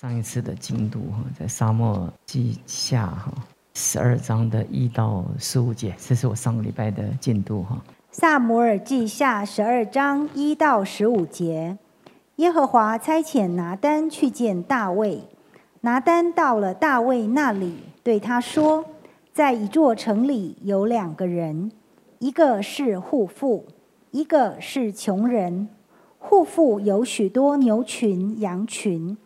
上一次的进度哈，在沙漠记下哈十二章的一到十五节，这是我上个礼拜的进度哈。萨摩尔记下十二章一到十五节，耶和华差遣拿单去见大卫。拿单到了大卫那里，对他说：“在一座城里有两个人，一个是户妇，一个是穷人。户妇有许多牛群、羊群，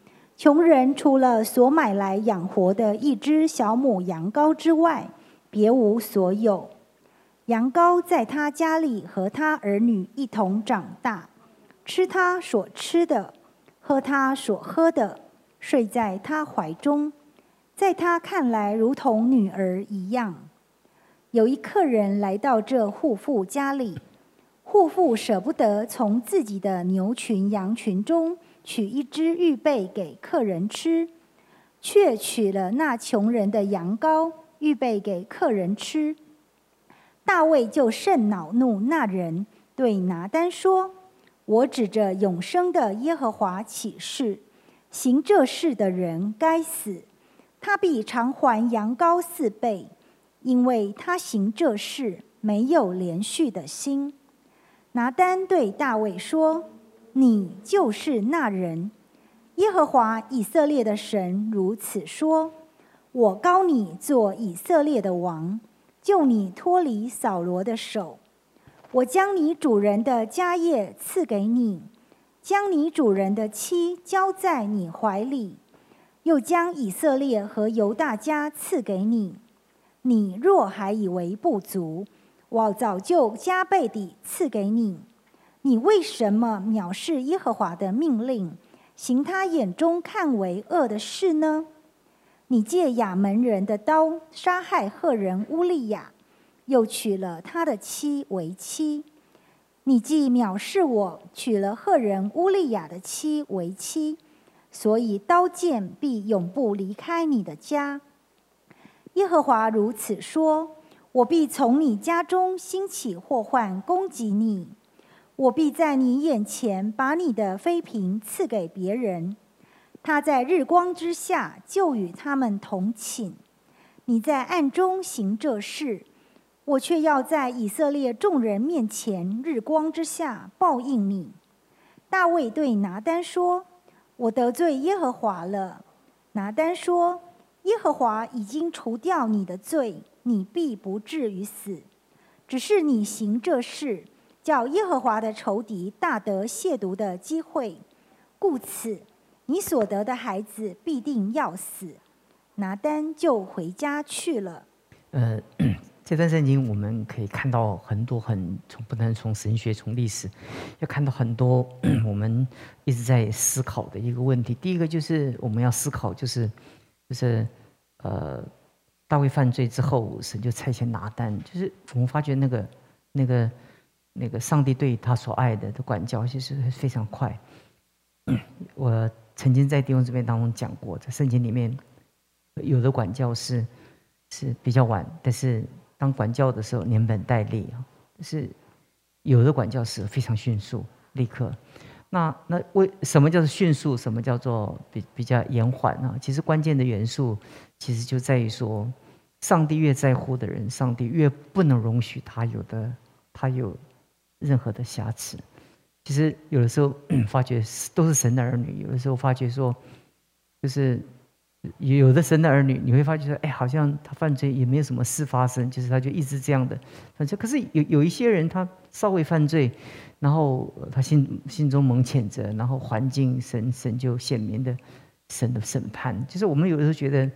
穷人除了所买来养活的一只小母羊羔之外，别无所有。羊羔在他家里和他儿女一同长大，吃他所吃的，喝他所喝的。”睡在他怀中，在他看来如同女儿一样。有一客人来到这户妇家里，户妇舍不得从自己的牛群羊群中取一只预备给客人吃，却取了那穷人的羊羔预备给客人吃。大卫就甚恼怒那人，对拿单说：“我指着永生的耶和华起誓。”行这事的人该死，他必偿还羊羔四倍，因为他行这事没有连续的心。拿单对大卫说：“你就是那人。耶和华以色列的神如此说：我高你做以色列的王，救你脱离扫罗的手。我将你主人的家业赐给你。”将你主人的妻交在你怀里，又将以色列和犹大家赐给你。你若还以为不足，我早就加倍地赐给你。你为什么藐视耶和华的命令，行他眼中看为恶的事呢？你借亚门人的刀杀害赫人乌利亚，又娶了他的妻为妻。你既藐视我，娶了赫人乌利亚的妻为妻，所以刀剑必永不离开你的家。耶和华如此说：我必从你家中兴起祸患攻击你，我必在你眼前把你的妃嫔赐给别人，他在日光之下就与他们同寝，你在暗中行这事。我却要在以色列众人面前，日光之下报应你。大卫对拿单说：“我得罪耶和华了。”拿单说：“耶和华已经除掉你的罪，你必不至于死。只是你行这事，叫耶和华的仇敌大得亵渎的机会，故此你所得的孩子必定要死。”拿单就回家去了。呃。这段圣经我们可以看到很多很从不能从神学从历史，要看到很多 我们一直在思考的一个问题。第一个就是我们要思考，就是就是呃大卫犯罪之后，神就差遣拿单，就是我们发觉那个那个那个上帝对他所爱的的管教其实非常快。我曾经在弟兄姊妹当中讲过，在圣经里面有的管教是是比较晚，但是。当管教的时候，连本带利啊，是有的管教是非常迅速，立刻。那那为什么叫做迅速？什么叫做比比较延缓呢？其实关键的元素，其实就在于说，上帝越在乎的人，上帝越不能容许他有的他有任何的瑕疵。其实有的时候 发觉都是神的儿女，有的时候发觉说，就是。有的神的儿女，你会发觉说，哎，好像他犯罪也没有什么事发生，就是他就一直这样的。反正可是有有一些人，他稍微犯罪，然后他心心中蒙谴责，然后环境神神就显明的神的审判。就是我们有的时候觉得，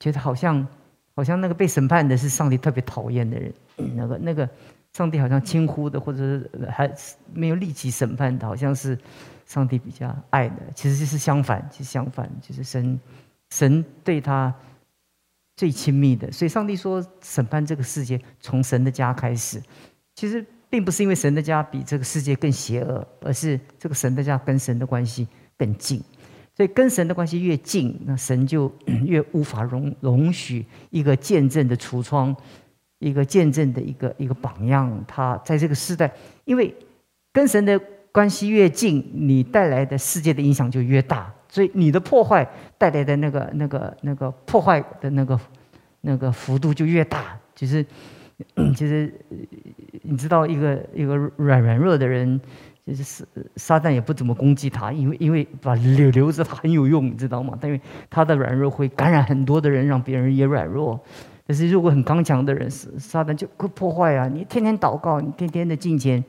觉得好像好像那个被审判的是上帝特别讨厌的人，那个那个上帝好像轻忽的，或者是还没有立即审判的，好像是上帝比较爱的。其实就是相反，其实相反，就是神。神对他最亲密的，所以上帝说审判这个世界从神的家开始。其实并不是因为神的家比这个世界更邪恶，而是这个神的家跟神的关系更近。所以跟神的关系越近，那神就越无法容容许一个见证的橱窗，一个见证的一个一个榜样。他在这个时代，因为跟神的关系越近，你带来的世界的影响就越大。所以你的破坏带来的那个、那个、那个破坏的那个、那个幅度就越大。其实，其实你知道，一个一个软软弱的人，就是撒撒旦也不怎么攻击他，因为因为把留留着他很有用，你知道吗？因为他的软弱会感染很多的人，让别人也软弱。可是如果很刚强的人，撒旦就会破坏啊！你天天祷告，你天天的敬虔。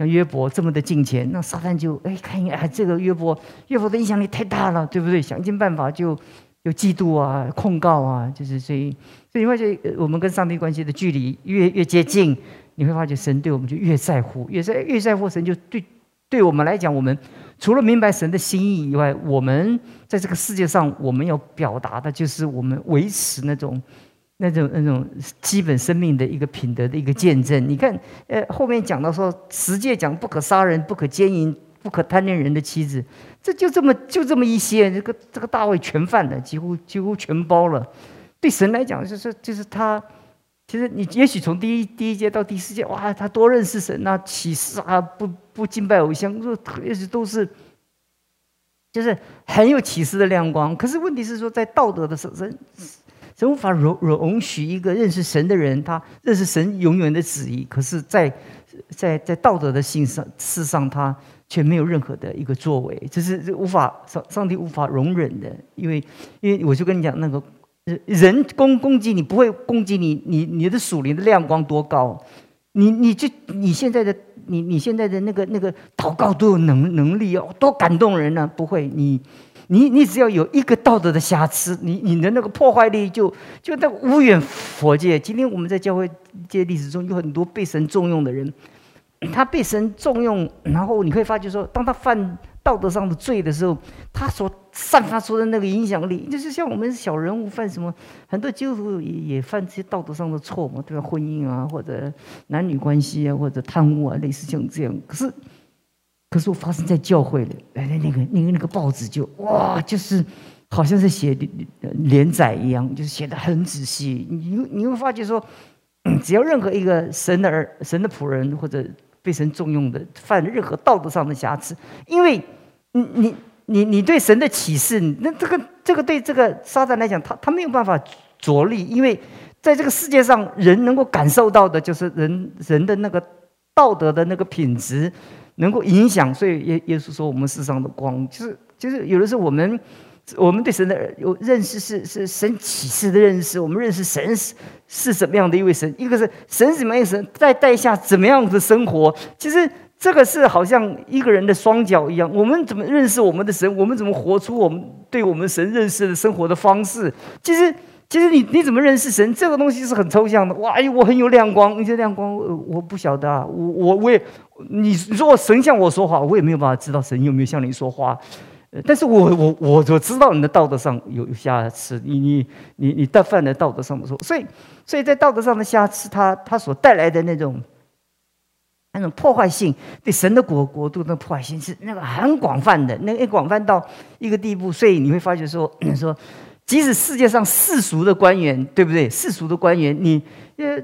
像约伯这么的敬虔，那撒旦就哎看一哎这个约伯，约伯的影响力太大了，对不对？想尽办法就有嫉妒啊、控告啊，就是所以所以你会觉我们跟上帝关系的距离越越接近，你会发觉神对我们就越在乎，越在越在乎神就对对我们来讲，我们除了明白神的心意以外，我们在这个世界上我们要表达的就是我们维持那种。那种那种基本生命的一个品德的一个见证，你看，呃，后面讲到说，十诫讲不可杀人，不可奸淫，不可贪恋人的妻子，这就这么就这么一些，这个这个大卫全犯了，几乎几乎全包了。对神来讲，就是就是他，其实你也许从第一第一届到第四届，哇，他多认识神啊，启示啊，不不敬拜偶像，说也许都是，就是很有启示的亮光。可是问题是说，在道德的神神。无法容容许一个认识神的人，他认识神永远的旨意，可是，在在在道德的性上事上，他却没有任何的一个作为，这是无法上上帝无法容忍的。因为因为我就跟你讲，那个人攻攻击你不会攻击你，你你的属灵的亮光多高，你你就你现在的你你现在的那个那个祷告都有能能力哦，多感动人呢？不会你。你你只要有一个道德的瑕疵，你你的那个破坏力就就那无远佛界。今天我们在教会界历史中有很多被神重用的人，他被神重用，然后你会发觉说，当他犯道德上的罪的时候，他所散发出的那个影响力，就是像我们小人物犯什么，很多基督徒也也犯这些道德上的错嘛，对吧？婚姻啊，或者男女关系啊，或者贪污啊，类似像这样。可是。可是我发生在教会里，哎，那个那个那个报纸就哇，就是好像是写连载一样，就是写的很仔细。你你会发觉说，只要任何一个神的儿、神的仆人或者被神重用的，犯任何道德上的瑕疵，因为你你你你对神的启示，那这个这个对这个撒旦来讲，他他没有办法着力，因为在这个世界上，人能够感受到的就是人人的那个道德的那个品质。能够影响，所以耶耶稣说我们世上的光，就是就是有的时候我们我们对神的有认识是是神启示的认识，我们认识神是是什么样的一位神，一个是神什么样神，在带下怎么样的生活，其实这个是好像一个人的双脚一样，我们怎么认识我们的神，我们怎么活出我们对我们神认识的生活的方式，其实。其实你你怎么认识神？这个东西是很抽象的。哇，哎，我很有亮光，你这亮光，我不晓得啊。我我我也，你如果神向我说话，我也没有办法知道神有没有向你说话。但是我我我我知道你的道德上有瑕疵，你你你你但犯的道德上的错。所以所以在道德上的瑕疵，它它所带来的那种那种破坏性，对神的国国度的破坏性是那个很广泛的，那个广泛到一个地步。所以你会发觉说 说。即使世界上世俗的官员，对不对？世俗的官员，你呃，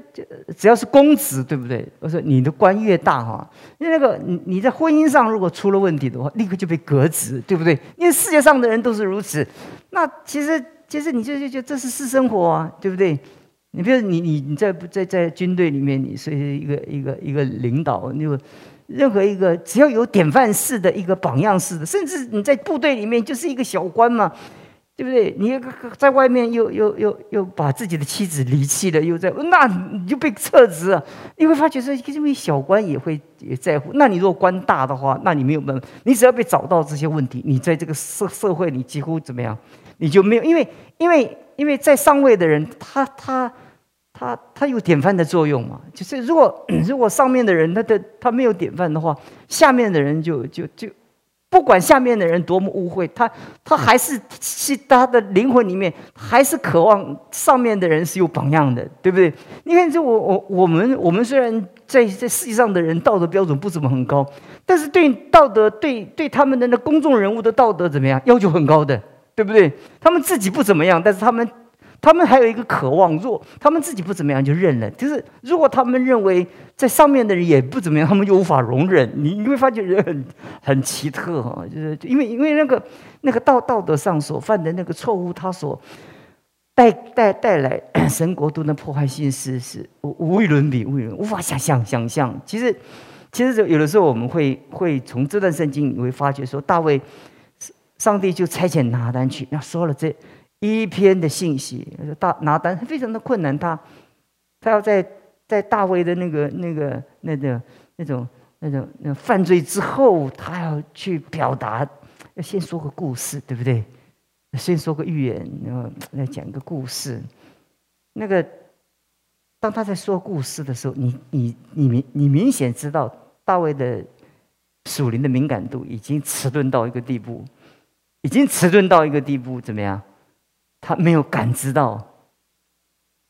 只要是公子，对不对？我说你的官越大哈，因为那个你你在婚姻上如果出了问题的话，立刻就被革职，对不对？因为世界上的人都是如此。那其实其实你就就就这是私生活啊，对不对？你比如你你你在在在军队里面，你是一个一个一个领导，你任何一个只要有典范式的一个榜样式的，甚至你在部队里面就是一个小官嘛。对不对？你在外面又又又又把自己的妻子离弃了，又在那你就被撤职了。你会发觉说，因为小官也会也在乎。那你如果官大的话，那你没有办法。你只要被找到这些问题，你在这个社社会，你几乎怎么样？你就没有，因为因为因为在上位的人，他他他他有典范的作用嘛。就是如果如果上面的人他的他没有典范的话，下面的人就就就。不管下面的人多么误会，他他还是是他的灵魂里面还是渴望上面的人是有榜样的，对不对？你看，这我我我们我们虽然在在世界上的人道德标准不怎么很高，但是对道德对对他们的那公众人物的道德怎么样要求很高的，对不对？他们自己不怎么样，但是他们他们还有一个渴望，若他们自己不怎么样就认了。就是如果他们认为在上面的人也不怎么样，他们就无法容忍。你你会发觉人很很奇特哈，就是因为因为那个那个道道德上所犯的那个错误，他所带带带来神国度的破坏性是是无无与伦比，无与无法想象想象。其实其实有的时候我们会会从这段圣经你会发觉说，大卫上帝就差遣拿单去，那说了这。一篇的信息，大拿单非常的困难，他他要在在大卫的那个那个那个那种那种那犯罪之后，他要去表达，要先说个故事，对不对？先说个寓言，然后来讲个故事。那个当他在说故事的时候，你你你明你明显知道大卫的属灵的敏感度已经迟钝到一个地步，已经迟钝到一个地步，怎么样？他没有感知到，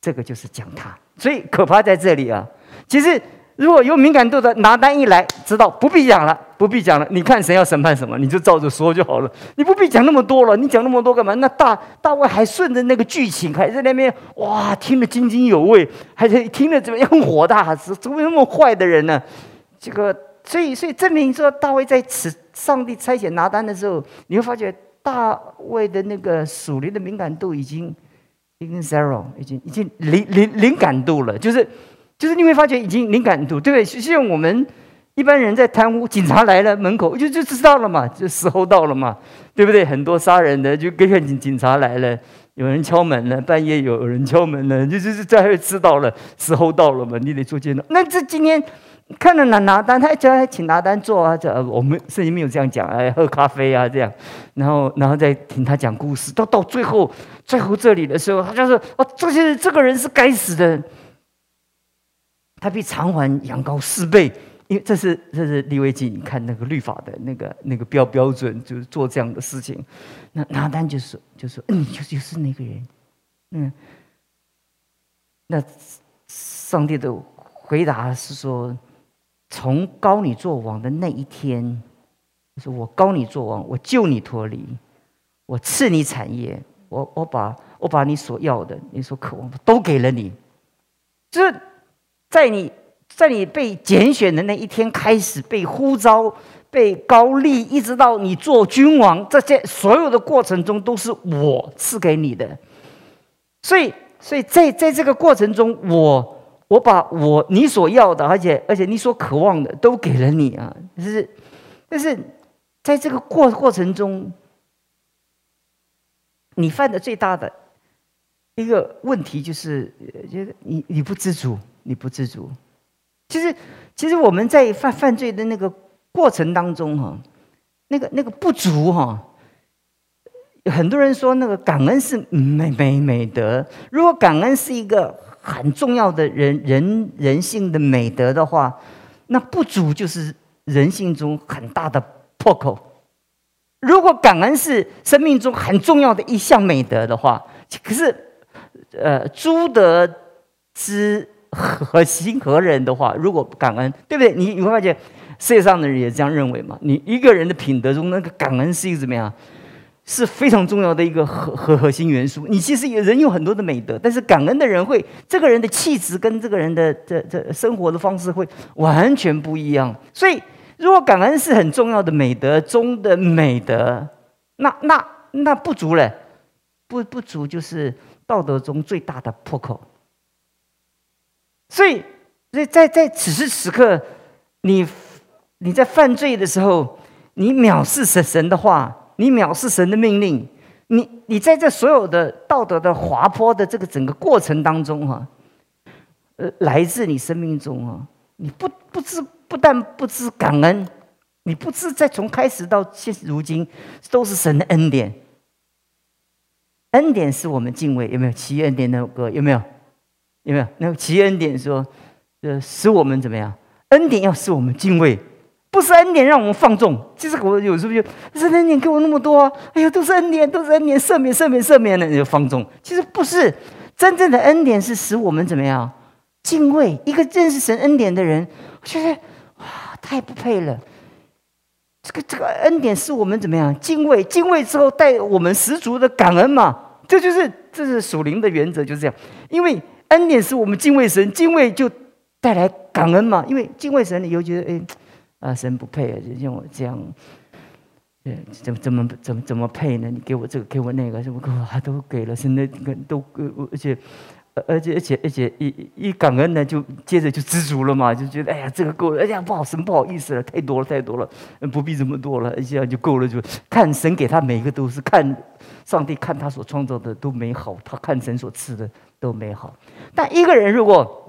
这个就是讲他，所以可怕在这里啊。其实如果有敏感度的拿单一来，知道不必讲了，不必讲了。你看神要审判什么，你就照着说就好了。你不必讲那么多了，你讲那么多干嘛？那大大卫还顺着那个剧情，还在那边哇，听得津津有味，还在听得怎么样火大？怎么那么坏的人呢？这个，所以所以证明说，大卫在此上帝差遣拿单的时候，你会发觉。大卫的那个属灵的敏感度已经已经 zero，已经已经零零零感度了，就是就是你会发觉已经灵感度，对不对？像我们一般人在贪污，警察来了门口就就知道了嘛，就时候到了嘛，对不对？很多杀人的就跟警警察来了，有人敲门了，半夜有人敲门了，就就是在会知道了时候到了嘛，你得做见到。那这今天。看了拿拿单，他叫他请拿单做啊，这我们圣经没有这样讲，哎，喝咖啡啊这样，然后然后再听他讲故事，到到最后最后这里的时候，他就说哦，这些这个人是该死的，他比偿还羊羔四倍，因为这是这是利未记，你看那个律法的那个那个标标准，就是做这样的事情。那拿单就说就说，嗯，就就是那个人，嗯，那上帝的回答是说。从高你做王的那一天，就是我高你做王，我救你脱离，我赐你产业，我我把我把你所要的、你所渴望的都给了你。就是在你在你被拣选的那一天开始，被呼召、被高立，一直到你做君王，这些所有的过程中，都是我赐给你的。所以，所以在在这个过程中，我。我把我你所要的，而且而且你所渴望的都给了你啊！就是，但是在这个过过程中，你犯的最大的一个问题就是，就是你你不知足，你不知足。其实其实我们在犯犯罪的那个过程当中哈，那个那个不足哈，很多人说那个感恩是美美美德。如果感恩是一个。很重要的人人人性的美德的话，那不足就是人性中很大的破口。如果感恩是生命中很重要的一项美德的话，可是，呃，朱德之和心何人的话，如果感恩，对不对？你你会发现世界上的人也这样认为嘛？你一个人的品德中，那个感恩是一个怎么样？是非常重要的一个核核核心元素。你其实有人有很多的美德，但是感恩的人会，这个人的气质跟这个人的这这生活的方式会完全不一样。所以，如果感恩是很重要的美德中的美德，那那那不足了，不不足就是道德中最大的破口。所以，所以在在此时此刻，你你在犯罪的时候，你藐视神神的话。你藐视神的命令，你你在这所有的道德的滑坡的这个整个过程当中哈，呃，来自你生命中啊，你不不知不但不知感恩，你不知在从开始到现如今都是神的恩典，恩典是我们敬畏有没有？奇恩典那首歌有没有？有没有？那个奇恩典说，呃，使我们怎么样？恩典要使我们敬畏。不是恩典让我们放纵，其实我有时候就，是恩典给我那么多，哎呀，都是恩典，都是恩典，赦免，赦免，赦免的，你就放纵。其实不是，真正的恩典是使我们怎么样敬畏一个认识神恩典的人，我觉得哇，太不配了。这个这个恩典是我们怎么样敬畏，敬畏之后带我们十足的感恩嘛，这就是这是属灵的原则，就是这样。因为恩典是我们敬畏神，敬畏就带来感恩嘛。因为敬畏神，你又觉得哎，啊，神不配啊，就像我这样，对，怎么怎么怎么怎么配呢？你给我这个，给我那个，什么给我都给了，现在都而且。而且而且而且一一感恩呢，就接着就知足了嘛，就觉得哎呀，这个够了，哎呀，不好神不好意思了，太多了太多了，不必这么多了，这样就够了。就看神给他每一个都是看上帝看他所创造的都美好，他看神所赐的都美好。但一个人如果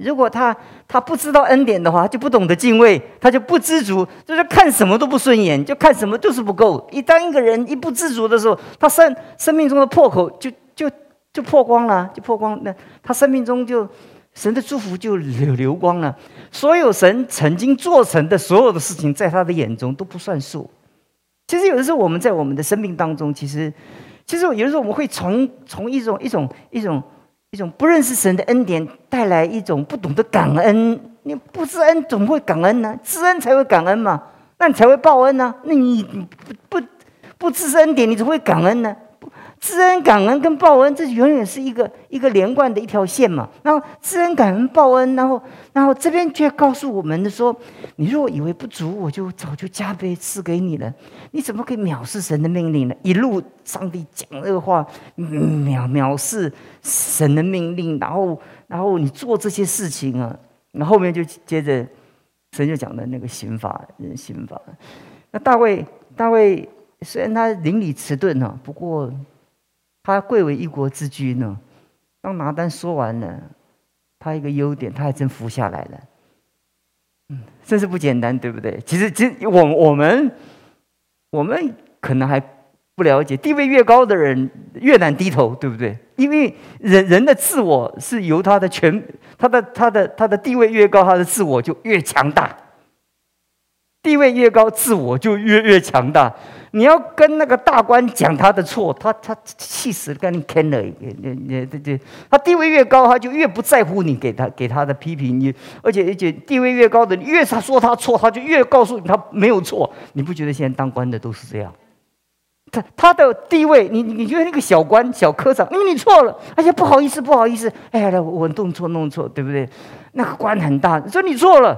如果他他不知道恩典的话，就不懂得敬畏，他就不知足，就是看什么都不顺眼，就看什么就是不够。一当一个人一不知足的时候，他生生命中的破口就就。就破光了，就破光。那他生命中就神的祝福就流流光了。所有神曾经做成的所有的事情，在他的眼中都不算数。其实有的时候我们在我们的生命当中，其实其实有的时候我们会从从一种一种一种一种一种不认识神的恩典带来一种不懂得感恩。你不知恩怎么会感恩呢？知恩才会感恩嘛，那你才会报恩呢。那你不不不知恩典，你怎么会感恩呢？知恩感恩跟报恩，这永远是一个一个连贯的一条线嘛。然后知恩感恩报恩，然后然后这边却告诉我们的说：你若以为不足，我就早就加倍赐给你了。你怎么可以藐视神的命令呢？一路上帝讲这个话，藐藐视神的命令，然后然后你做这些事情啊，那后面就接着神就讲的那个刑法，刑法。那大卫大卫虽然他邻里迟钝呢，不过。他贵为一国之君呢。当拿单说完了，他一个优点，他还真服下来了。嗯，真是不简单，对不对？其实，其实我我们我们可能还不了解，地位越高的人越难低头，对不对？因为人人的自我是由他的权，他的他的他的地位越高，他的自我就越强大。地位越高，自我就越越强大。你要跟那个大官讲他的错，他他气死了，跟你坑了。你你这这，他地位越高，他就越不在乎你给他给他的批评。你而且而且地位越高的，你越他说他错，他就越告诉你他没有错。你不觉得现在当官的都是这样？他他的地位，你你觉得那个小官小科长，因为你错了，哎呀不好意思不好意思，哎呀我弄错弄错，对不对？那个官很大，说你错了，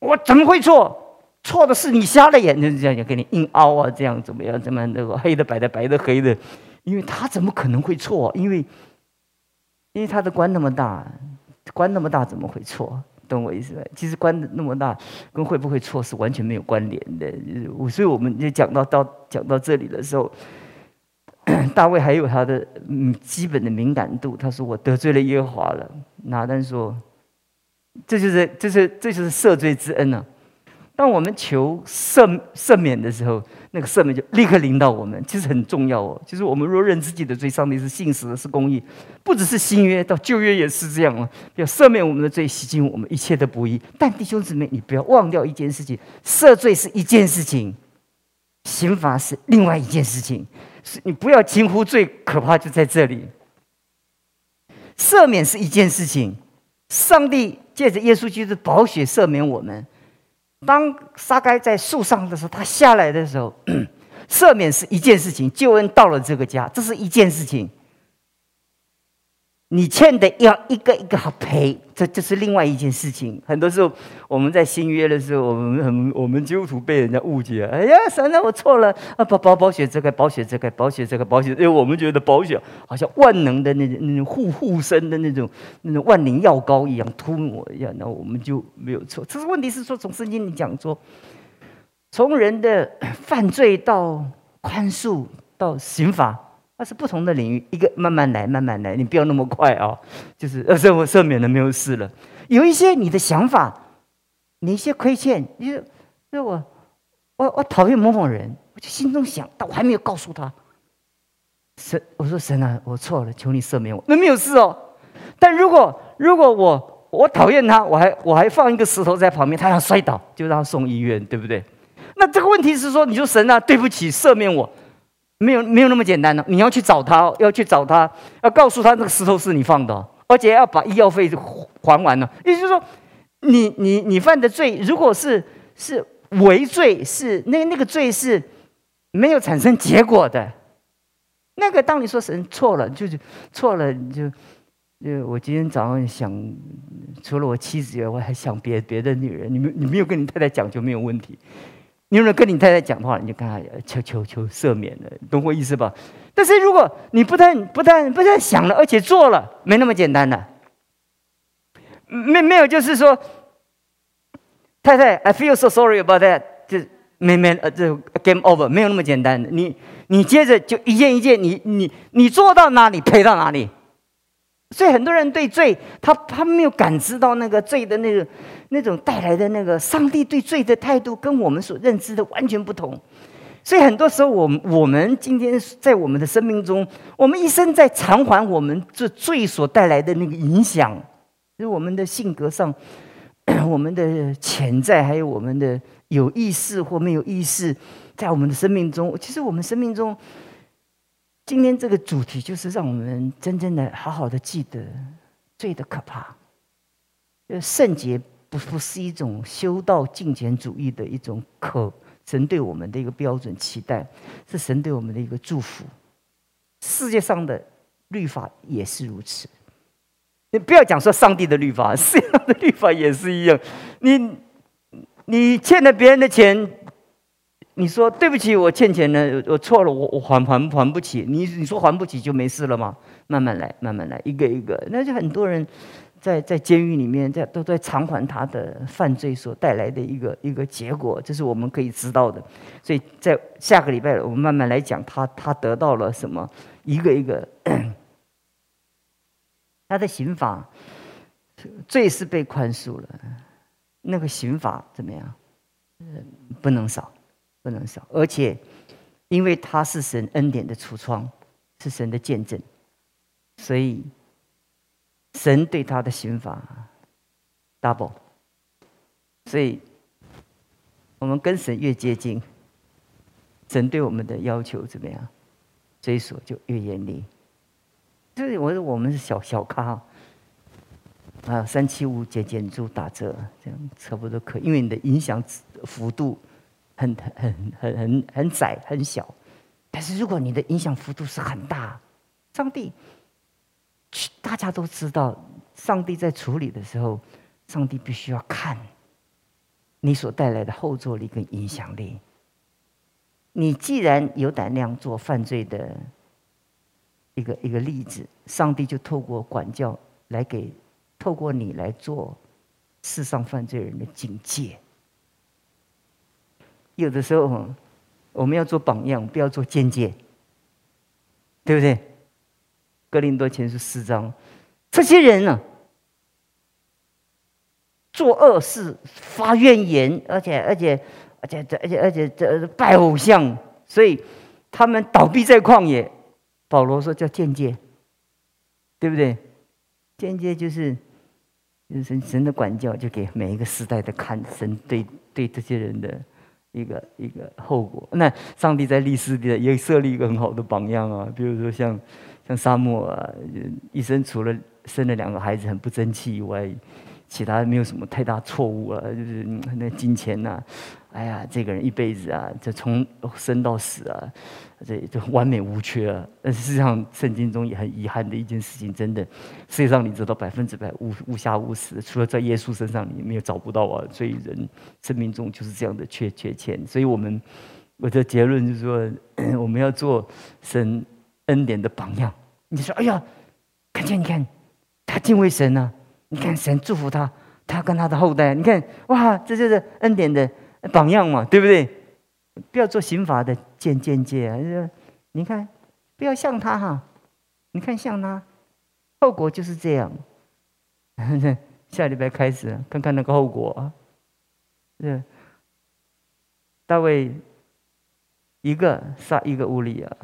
我怎么会错？错的是你瞎了眼，就是这样讲，给你硬凹啊，这样怎么样？怎么那个黑的白的，白的黑的？因为他怎么可能会错？因为，因为他的官那么大，官那么大怎么会错？懂我意思吧？其实官那么大，跟会不会错是完全没有关联的。所以我们就讲到到讲到这里的时候，大卫还有他的嗯基本的敏感度。他说：“我得罪了耶和华了。”拿单说：“这就是，这是，这就是赦罪之恩啊。”当我们求赦赦免的时候，那个赦免就立刻临到我们，其实很重要哦。就是我们若认自己的罪，上帝是信实的，是公义，不只是新约，到旧约也是这样哦。要赦免我们的罪，洗净我们一切的不义。但弟兄姊妹，你不要忘掉一件事情：赦罪是一件事情，刑罚是另外一件事情。是你不要轻忽最可怕就在这里。赦免是一件事情，上帝借着耶稣基督的宝血赦免我们。当撒该在树上的时候，他下来的时候，赦免是一件事情，救恩到了这个家，这是一件事情。你欠的要一个一个好赔，这这是另外一件事情。很多时候我们在新约的时候，我们很我们基督徒被人家误解。哎呀，神啊，我错了啊！保保保险这个，保险这个，保险这个，保险，因为我们觉得保险好像万能的那种、那种护护身的那种、那种万灵药膏一样，涂抹一样，那我们就没有错。这是问题是说，从圣经里讲说，从人的犯罪到宽恕到刑罚。那是不同的领域，一个慢慢来，慢慢来，你不要那么快啊！就是呃，赦我赦免了，没有事了。有一些你的想法，你一些亏欠，你说，那我，我我讨厌某某人，我就心中想，但我还没有告诉他。神，我说神啊，我错了，求你赦免我。那没有事哦。但如果如果我我讨厌他，我还我还放一个石头在旁边，他要摔倒，就让他送医院，对不对？那这个问题是说，你说神啊，对不起，赦免我。没有没有那么简单的，你要去找他，要去找他，要告诉他那个石头是你放的，而且要把医药费还完了。也就是说，你你你犯的罪，如果是是违罪，是那那个罪是没有产生结果的，那个当你说神错了，就是错了，就就我今天早上想，除了我妻子以外，我还想别别的女人。你没你没有跟你太太讲就没有问题。你如果跟你太太讲的话，你就跟她求求求赦免了，懂我意思吧？但是如果你不但不但不但想了，而且做了，没那么简单的。没没有，就是说，太太，I feel so sorry about that，就没没呃，这 game over，没有那么简单的。你你接着就一件一件，你你你做到哪里赔到哪里。所以很多人对罪，他他没有感知到那个罪的那个那种带来的那个上帝对罪的态度，跟我们所认知的完全不同。所以很多时候，我们我们今天在我们的生命中，我们一生在偿还我们这罪所带来的那个影响，就是我们的性格上，我们的潜在，还有我们的有意识或没有意识，在我们的生命中，其实我们生命中。今天这个主题就是让我们真正的好好的记得罪的可怕。就圣洁不不是一种修道敬虔主义的一种可神对我们的一个标准期待，是神对我们的一个祝福。世界上的律法也是如此。你不要讲说上帝的律法，世界上的律法也是一样。你你欠了别人的钱。你说对不起，我欠钱了，我错了，我我还还还不起。你你说还不起就没事了吗？慢慢来，慢慢来，一个一个。那就很多人在在监狱里面，在都在偿还他的犯罪所带来的一个一个结果，这是我们可以知道的。所以在下个礼拜，我们慢慢来讲他他得到了什么，一个一个。他的刑法罪是被宽恕了，那个刑法怎么样？不能少。不能少，而且，因为他是神恩典的橱窗，是神的见证，所以神对他的刑罚 double。所以，我们跟神越接近，神对我们的要求怎么样？追索就越严厉。就是我说我们是小小咖，啊，三七五减减租打折，这样差不多可以，因为你的影响幅度。很很很很很窄很小，但是如果你的影响幅度是很大，上帝，大家都知道，上帝在处理的时候，上帝必须要看你所带来的后坐力跟影响力。你既然有胆量做犯罪的一个一个例子，上帝就透过管教来给，透过你来做世上犯罪人的警戒。有的时候，我们要做榜样，不要做间接，对不对？格林多前书四章，这些人呢，做恶事、发怨言，而且而且而且而且而且这拜偶像，所以他们倒闭在旷野。保罗说叫间接，对不对？间接就是神神的管教，就给每一个时代的看神对对这些人的。一个一个后果，那上帝在历史里也设立一个很好的榜样啊，比如说像像沙漠啊，一生除了生了两个孩子很不争气以外，其他没有什么太大错误啊，就是那金钱呐。哎呀，这个人一辈子啊，就从生到死啊，这这完美无缺啊。但事实上，圣经中也很遗憾的一件事情，真的，世界上你知道百分之百无无瑕无疵，除了在耶稣身上，你没有找不到啊。所以人生命中就是这样的缺缺欠。所以我们我的结论就是说，我们要做神恩典的榜样。你说，哎呀，看见你看，他敬畏神啊，你看神祝福他，他跟他的后代，你看哇，这就是恩典的。榜样嘛，对不对？不要做刑法的见见戒啊！你看，不要像他哈，你看像他，后果就是这样。下礼拜开始看看那个后果啊！是大卫一个杀一个乌里啊，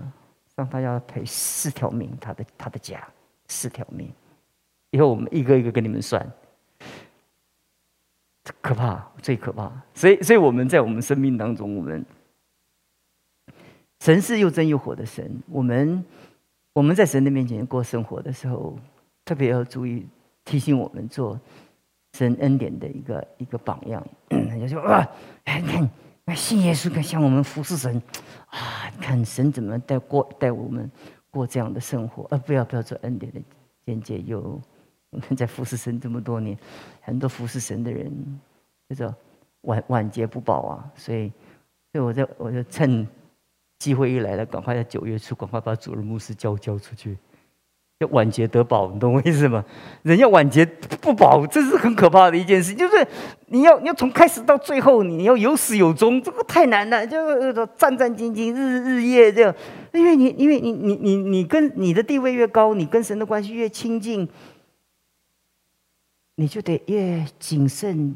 让他要赔四条命，他的他的家四条命。以后我们一个一个跟你们算。可怕，最可怕。所以，所以我们在我们生命当中，我们神是又真又活的神。我们我们在神的面前过生活的时候，特别要注意提醒我们做神恩典的一个一个榜样。人家说啊，哎，看，那信耶稣，看像我们服侍神啊，看神怎么带过带我们过这样的生活，而不要不要做恩典的见解。有 在服侍神这么多年，很多服侍神的人，叫做晚晚节不保啊。所以，所以我就我就趁机会一来了，赶快在九月初，赶快把主任牧师交交出去。要晚节得保，你懂我意思吗？人要晚节不保，这是很可怕的一件事。就是你要你要从开始到最后，你要有始有终，这个太难了。就战战兢兢，日日夜这样。因为你因为你你你你跟你的地位越高，你跟神的关系越亲近，你就得越谨慎，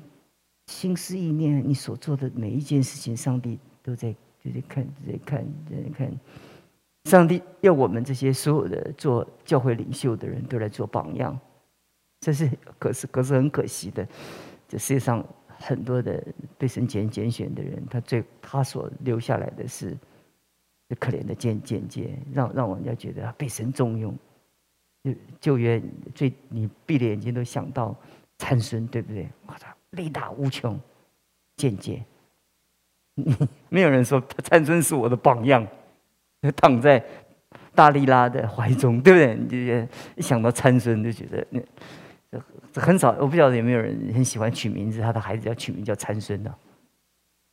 心思意念，你所做的每一件事情，上帝都在都在看，在看，在看。上帝要我们这些所有的做教会领袖的人都来做榜样，这是可是可是很可惜的。这世界上很多的被神拣拣选的人，他最他所留下来的是可怜的见见解，让让人家觉得被神重用。就就约最你闭着眼睛都想到参孙，对不对？我操，力大无穷，见解。没有人说参孙是我的榜样。躺在大力拉的怀中，对不对？你一想到参孙，就觉得那这很少。我不晓得有没有人很喜欢取名字，他的孩子要取名叫参孙的，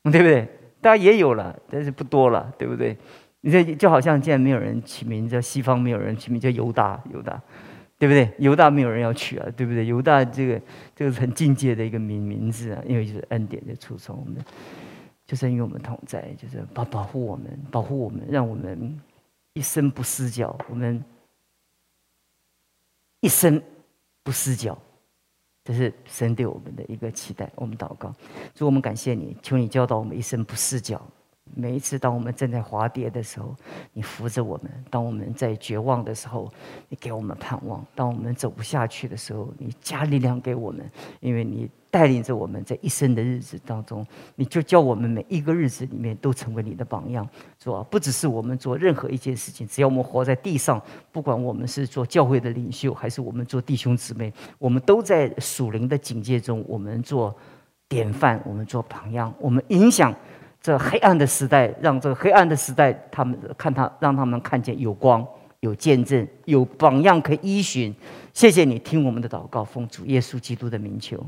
对不对？当然也有了，但是不多了，对不对？你这就好像，现在没有人取名叫西方，没有人取名叫犹大，犹大，对不对？犹大没有人要取啊，对不对？犹大这个这个很境界的一个名名字啊，因为就是恩典的初衷。就是因为我们同在，就是保保护我们，保护我们，让我们一生不失脚。我们一生不失脚，这是神对我们的一个期待。我们祷告，主，我们感谢你，求你教导我们一生不失脚。每一次，当我们正在滑跌的时候，你扶着我们；当我们在绝望的时候，你给我们盼望；当我们走不下去的时候，你加力量给我们，因为你。带领着我们在一生的日子当中，你就叫我们每一个日子里面都成为你的榜样，是吧？不只是我们做任何一件事情，只要我们活在地上，不管我们是做教会的领袖，还是我们做弟兄姊妹，我们都在属灵的警戒中，我们做典范，我们做榜样，我们影响这黑暗的时代，让这个黑暗的时代，他们看他，让他们看见有光、有见证、有榜样可以依循。谢谢你听我们的祷告，奉主耶稣基督的名求。